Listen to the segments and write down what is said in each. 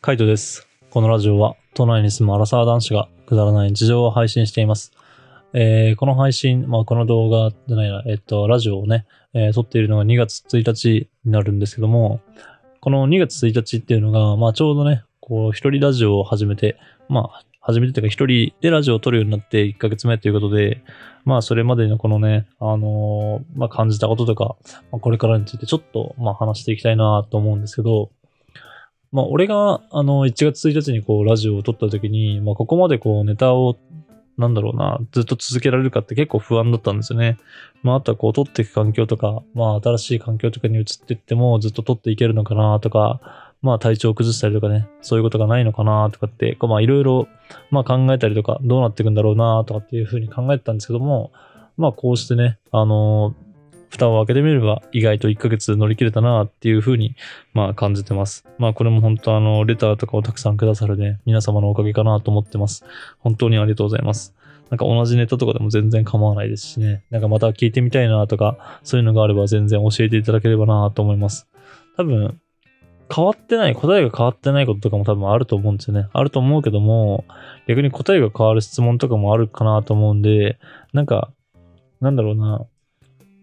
カイトです。このラジオは都内に住むアラサー男子がくだらない日常を配信しています。えーこの配信、まあ、この動画じゃないな、えっと、ラジオをね、えー撮っているのが2月1日になるんですけども、この2月1日っていうのが、まあ、ちょうどね、こう、一人ラジオを始めて、まあ、始めてというか、一人でラジオを撮るようになって1ヶ月目ということで、まあ、それまでのこのね、あのーまあ、感じたこととか、まあ、これからについてちょっと、まあ、話していきたいなと思うんですけど、まあ、俺が、あの、1月1日にこう、ラジオを撮った時に、まあ、ここまでこう、ネタを、なんだろうな、ずっと続けられるかって結構不安だったんですよね。まあ、あとはこう、撮っていく環境とか、まあ、新しい環境とかに移っていっても、ずっと撮っていけるのかなとか、まあ、体調を崩したりとかね、そういうことがないのかなとかって、こうまあ、いろいろ、まあ、考えたりとか、どうなっていくんだろうなとかっていうふうに考えてたんですけども、まあ、こうしてね、あの蓋を開けてみれば意外と1ヶ月乗り切れたなっていうふうに、まあ感じてます。まあこれも本当あの、レターとかをたくさんくださるね、皆様のおかげかなと思ってます。本当にありがとうございます。なんか同じネタとかでも全然構わないですしね。なんかまた聞いてみたいなとか、そういうのがあれば全然教えていただければなと思います。多分、変わってない、答えが変わってないこととかも多分あると思うんですよね。あると思うけども、逆に答えが変わる質問とかもあるかなと思うんで、なんか、なんだろうな。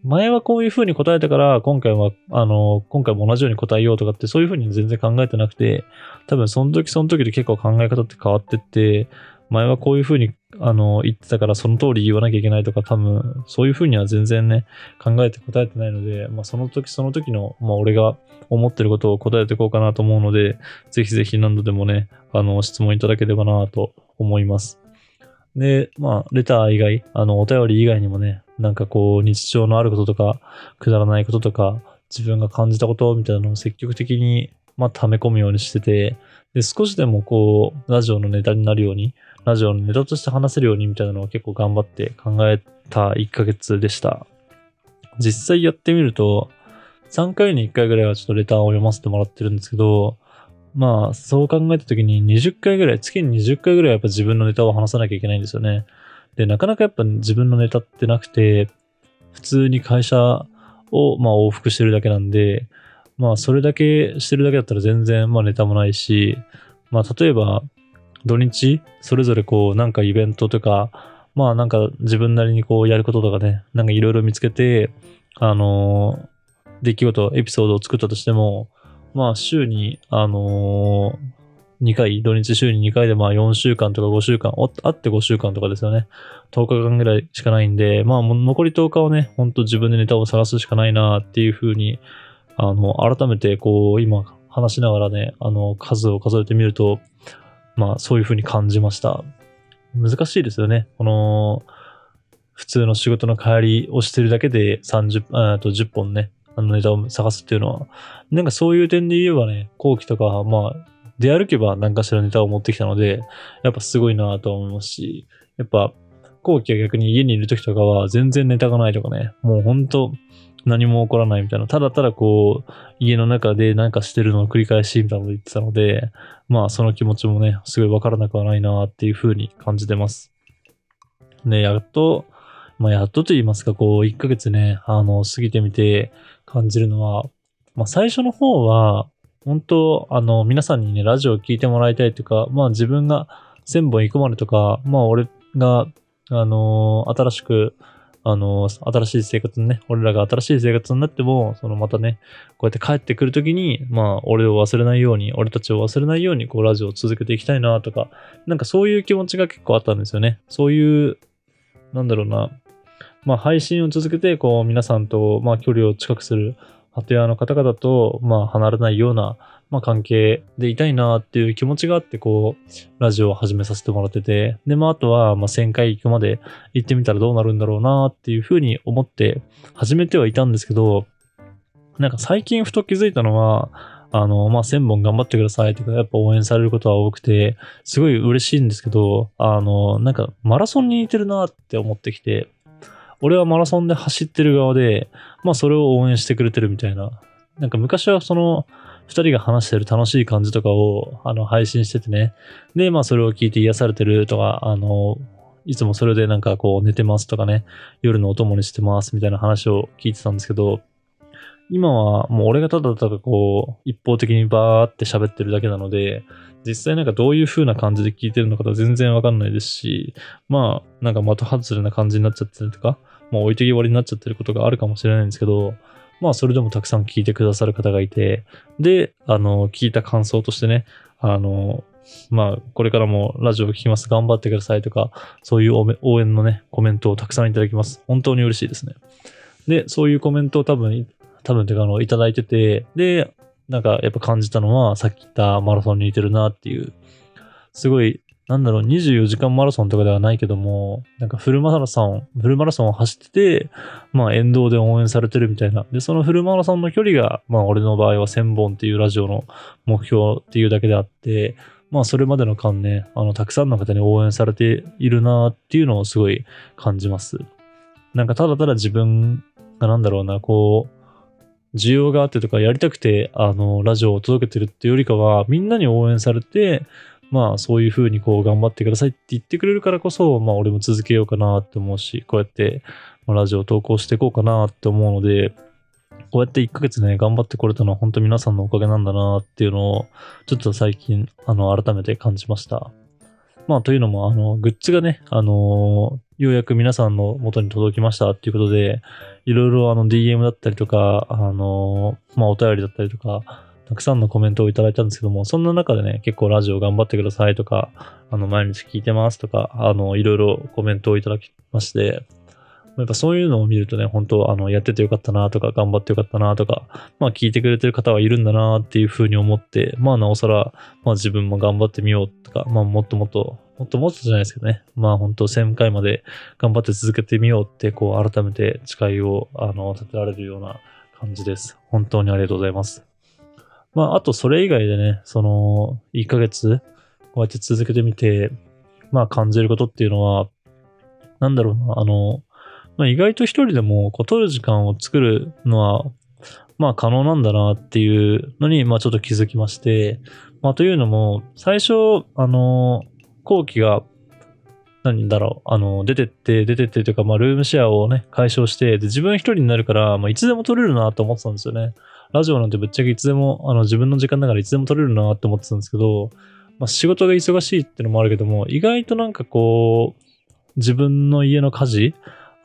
前はこういう風に答えたから、今回は、あの、今回も同じように答えようとかって、そういう風に全然考えてなくて、多分その時その時で結構考え方って変わってって、前はこういう風に、あの、言ってたからその通り言わなきゃいけないとか、多分、そういう風には全然ね、考えて答えてないので、まあその時その時の、まあ俺が思ってることを答えていこうかなと思うので、ぜひぜひ何度でもね、あの、質問いただければなと思います。で、まあ、レター以外、あの、お便り以外にもね、なんかこう、日常のあることとか、くだらないこととか、自分が感じたことみたいなのを積極的に、まあ、溜め込むようにしてて、で、少しでもこう、ラジオのネタになるように、ラジオのネタとして話せるようにみたいなのを結構頑張って考えた1ヶ月でした。実際やってみると、3回に1回ぐらいはちょっとレターを読ませてもらってるんですけど、まあ、そう考えたときに20回ぐらい、月に20回ぐらいやっぱ自分のネタを話さなきゃいけないんですよね。で、なかなかやっぱ自分のネタってなくて、普通に会社をまあ往復してるだけなんで、まあそれだけしてるだけだったら全然まあネタもないし、まあ例えば土日それぞれこうなんかイベントとか、まあなんか自分なりにこうやることとかね、なんかいろいろ見つけて、あのー出来事、エピソードを作ったとしても、まあ週に、あのー、2回、土日週に2回でまあ4週間とか5週間、あって5週間とかですよね。10日間ぐらいしかないんで、まあ残り10日はね、ほんと自分でネタを探すしかないなっていうふうに、あの、改めてこう、今話しながらね、あの、数を数えてみると、まあそういうふうに感じました。難しいですよね。この、普通の仕事の帰りをしてるだけで30、あと10本ね、あのネタを探すっていうのは、なんかそういう点で言えばね、後期とか、まあ、出歩けば何かしらネタを持ってきたので、やっぱすごいなと思いますし、やっぱ、後期は逆に家にいる時とかは全然ネタがないとかね、もうほんと何も起こらないみたいな、ただただこう、家の中で何かしてるのを繰り返しみたいなこと言ってたので、まあその気持ちもね、すごいわからなくはないなっていう風に感じてます。で、やっと、まあやっとと言いますか、こう、1ヶ月ね、あの、過ぎてみて感じるのは、まあ最初の方は、本当あの、皆さんにね、ラジオを聞いてもらいたいとか、まあ自分が1000本行くまでとか、まあ俺が、あの新しく、あの新しい生活にね、俺らが新しい生活になっても、そのまたね、こうやって帰ってくるときに、まあ俺を忘れないように、俺たちを忘れないように、こうラジオを続けていきたいなとか、なんかそういう気持ちが結構あったんですよね。そういう、なんだろうな、まあ配信を続けて、こう皆さんと、まあ距離を近くする、鳩屋の方々と、まあ、離れないような、まあ、関係でいたいなっていう気持ちがあって、こう、ラジオを始めさせてもらってて、で、まあ、あとは、まあ、1000回行くまで行ってみたらどうなるんだろうなっていうふうに思って始めてはいたんですけど、なんか最近ふと気づいたのは、あの、まあ、1000本頑張ってくださいとか、やっぱ応援されることは多くて、すごい嬉しいんですけど、あの、なんかマラソンに似てるなって思ってきて、俺はマラソンで走ってる側で、まあそれを応援してくれてるみたいな。なんか昔はその二人が話してる楽しい感じとかをあの配信しててね。で、まあそれを聞いて癒されてるとか、あの、いつもそれでなんかこう寝てますとかね、夜のお供にしてますみたいな話を聞いてたんですけど、今はもう俺がただただこう、一方的にバーって喋ってるだけなので、実際なんかどういう風な感じで聞いてるのかと全然わかんないですし、まあ、なんか的外れな感じになっちゃってるとか、まあ置いてきぼりになっちゃってることがあるかもしれないんですけど、まあそれでもたくさん聞いてくださる方がいて、で、あの、聞いた感想としてね、あの、まあ、これからもラジオを聞きます。頑張ってくださいとか、そういう応援のね、コメントをたくさんいただきます。本当に嬉しいですね。で、そういうコメントを多分、多分てか、あの、いただいてて、で、なんかやっぱ感じたのは、さっき言ったマラソンに似てるなっていう、すごい、なんだろう、24時間マラソンとかではないけども、なんかフルマラソン、フルマラソンを走ってて、まあ沿道で応援されてるみたいな。で、そのフルマラソンの距離が、まあ俺の場合は1000本っていうラジオの目標っていうだけであって、まあそれまでの間ね、あの、たくさんの方に応援されているなっていうのをすごい感じます。なんかただただ自分がなんだろうな、こう、需要があってとかやりたくて、あの、ラジオを届けてるっていうよりかは、みんなに応援されて、まあそういう風にこう頑張ってくださいって言ってくれるからこそ、まあ俺も続けようかなって思うし、こうやってまラジオを投稿していこうかなって思うので、こうやって1ヶ月ね、頑張ってこれたのは本当皆さんのおかげなんだなっていうのを、ちょっと最近、あの、改めて感じました。まあ、というのも、あの、グッズがね、あのようやく皆さんの元に届きましたっていうことで、いろいろあの DM だったりとか、あのまあ、お便りだったりとか、たくさんのコメントをいただいたんですけども、そんな中でね、結構ラジオ頑張ってくださいとか、あの、毎日聞いてますとか、あの、いろいろコメントをいただきまして、やっぱそういうのを見るとね、本当あの、やっててよかったなとか、頑張ってよかったなとか、まあ聞いてくれてる方はいるんだなっていうふうに思って、まあなおさら、まあ自分も頑張ってみようとか、まあもっともっと、もっともっとじゃないですけどね、まあ本当1000回まで頑張って続けてみようって、こう改めて誓いを、あの、立てられるような感じです。本当にありがとうございます。まああとそれ以外でね、その、1ヶ月、こうやって続けてみて、まあ感じることっていうのは、なんだろうな、あの、まあ、意外と一人でもこう取る時間を作るのは、まあ可能なんだなっていうのに、まあちょっと気づきまして、まあというのも、最初、あの、後期が、何だろう、あの、出てって、出てってというか、まあルームシェアをね、解消して、で、自分一人になるから、まあいつでも取れるなと思ってたんですよね。ラジオなんてぶっちゃけいつでも、あの、自分の時間だからいつでも取れるなって思ってたんですけど、まあ仕事が忙しいってのもあるけども、意外となんかこう、自分の家の家事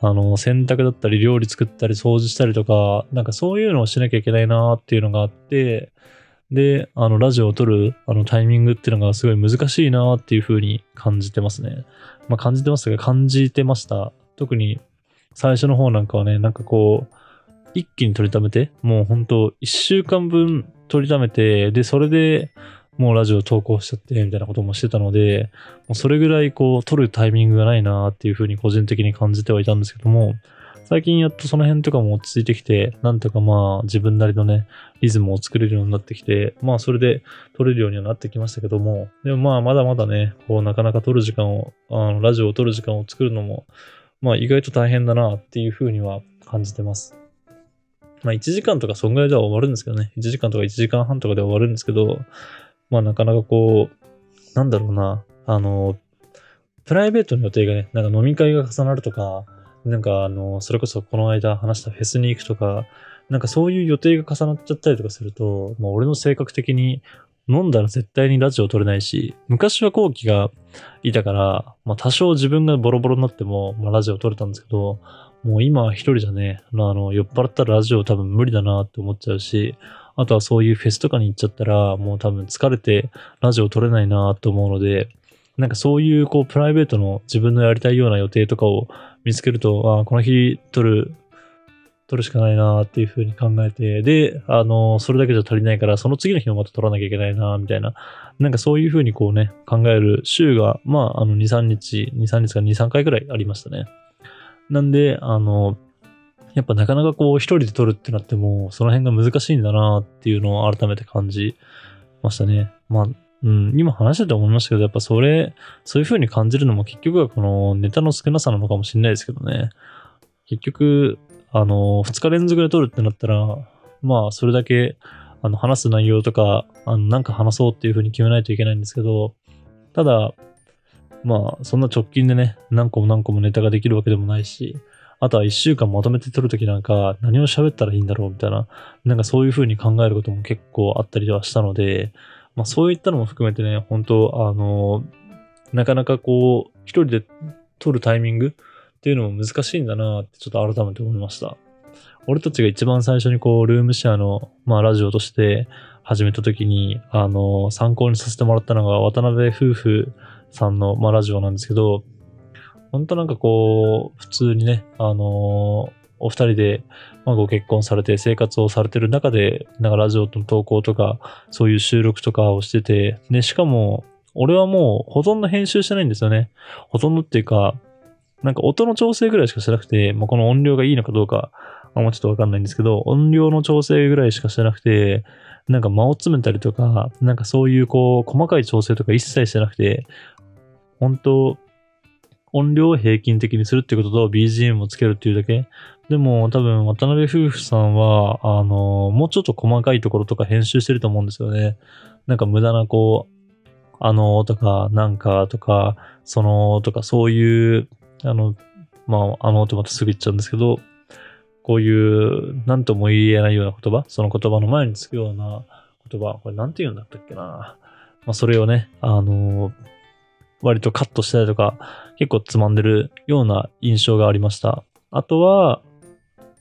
あの、洗濯だったり、料理作ったり、掃除したりとか、なんかそういうのをしなきゃいけないなっていうのがあって、で、あの、ラジオを撮る、あの、タイミングっていうのがすごい難しいなっていう風に感じてますね。まあ、感じてますが、感じてました。特に、最初の方なんかはね、なんかこう、一気に撮りためて、もう本当一週間分撮りためて、で、それで、もうラジオ投稿しちゃって、みたいなこともしてたので、もうそれぐらいこう、撮るタイミングがないなっていうふうに個人的に感じてはいたんですけども、最近やっとその辺とかも落ち着いてきて、なんとかまあ自分なりのね、リズムを作れるようになってきて、まあそれで撮れるようにはなってきましたけども、でもまあまだまだね、こうなかなか撮る時間を、あのラジオを撮る時間を作るのも、まあ意外と大変だなっていうふうには感じてます。まあ1時間とかそんぐらいでは終わるんですけどね、1時間とか1時間半とかで終わるんですけど、まあなかなかこう、なんだろうな、あの、プライベートの予定がね、なんか飲み会が重なるとか、なんかあの、それこそこの間話したフェスに行くとか、なんかそういう予定が重なっちゃったりとかすると、まあ俺の性格的に飲んだら絶対にラジオ撮れないし、昔は後期がいたから、まあ多少自分がボロボロになっても、まあラジオ撮れたんですけど、もう今一人じゃね、まああの、酔っ払ったらラジオ多分無理だなって思っちゃうし、あとはそういうフェスとかに行っちゃったら、もう多分疲れてラジオ撮れないなと思うので、なんかそういうこうプライベートの自分のやりたいような予定とかを見つけると、あこの日撮る、撮るしかないなっていうふうに考えて、で、あの、それだけじゃ足りないから、その次の日もまた撮らなきゃいけないなみたいな、なんかそういうふうにこうね、考える週が、まあ、あの、2、3日、2、3日か2、3回くらいありましたね。なんで、あの、やっぱなかなかこう一人で撮るってなっても、その辺が難しいんだなっていうのを改めて感じましたね。まあ、うん、今話してて思いましたけど、やっぱそれ、そういう風に感じるのも結局はこのネタの少なさなのかもしれないですけどね。結局、あの、2日連続で撮るってなったら、まあ、それだけ、あの、話す内容とか、あの、なんか話そうっていう風に決めないといけないんですけど、ただ、まあ、そんな直近でね、何個も何個もネタができるわけでもないし、あとは一週間まとめて撮るときなんか何を喋ったらいいんだろうみたいな、なんかそういう風に考えることも結構あったりはしたので、まあそういったのも含めてね、本当あの、なかなかこう、一人で撮るタイミングっていうのも難しいんだなってちょっと改めて思いました。俺たちが一番最初にこう、ルームシェアの、まあラジオとして始めた時に、あの、参考にさせてもらったのが渡辺夫婦さんの、まあ、ラジオなんですけど、本当なんかこう、普通にね、あのー、お二人で、まあ、ご結婚されて生活をされてる中で、なんかラジオの投稿とか、そういう収録とかをしてて、で、しかも、俺はもうほとんど編集してないんですよね。ほとんどっていうか、なんか音の調整ぐらいしかしてなくて、まあ、この音量がいいのかどうか、あんまちょっとわかんないんですけど、音量の調整ぐらいしかしてなくて、なんか間を詰めたりとか、なんかそういうこう、細かい調整とか一切してなくて、本当音量を平均的にするってことと BGM をつけるっていうだけ。でも多分渡辺夫婦さんは、あの、もうちょっと細かいところとか編集してると思うんですよね。なんか無駄なこう、あのとか、なんかとか、そのとか、そういう、あの、まあ、あのってまたすぐ言っちゃうんですけど、こういう、なんとも言えないような言葉、その言葉の前につくような言葉、これなんて言うんだったっけな。まあ、それをね、あの割とカットしたりとか、結構つまんでるような印象がありました。あとは、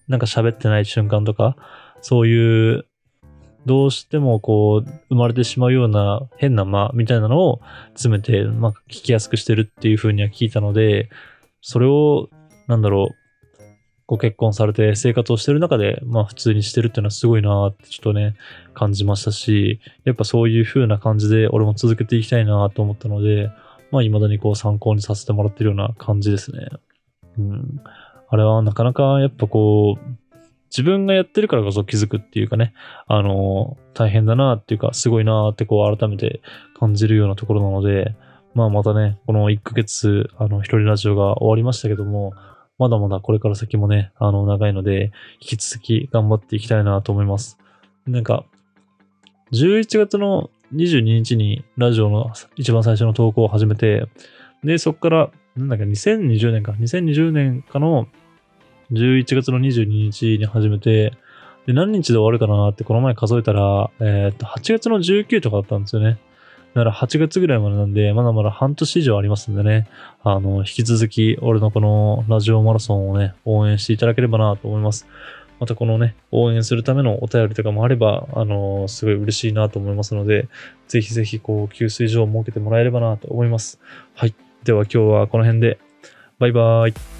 なんか喋ってない瞬間とか、そういう、どうしてもこう、生まれてしまうような変な間みたいなのを詰めて、まあ、聞きやすくしてるっていう風には聞いたので、それを、なんだろう、ご結婚されて生活をしてる中で、まあ普通にしてるっていうのはすごいなってちょっとね、感じましたし、やっぱそういう風な感じで俺も続けていきたいなと思ったので、まあ、未だにこう参考にさせてもらってるような感じですね。うん。あれはなかなかやっぱこう、自分がやってるからこそ気づくっていうかね、あの、大変だなっていうか、すごいなってこう改めて感じるようなところなので、まあまたね、この1ヶ月、あの、一人ラジオが終わりましたけども、まだまだこれから先もね、あの、長いので、引き続き頑張っていきたいなと思います。なんか、11月の22日にラジオの一番最初の投稿を始めて、で、そこから、なんだっけ、2020年か、2020年かの11月の22日に始めて、で、何日で終わるかなってこの前数えたら、えー、っと、8月の19とかだったんですよね。だから8月ぐらいまでなんで、まだまだ半年以上ありますんでね、あの、引き続き俺のこのラジオマラソンをね、応援していただければなと思います。またこのね、応援するためのお便りとかもあれば、あのー、すごい嬉しいなと思いますので、ぜひぜひ、こう、給水所を設けてもらえればなと思います。はい。では今日はこの辺で、バイバーイ。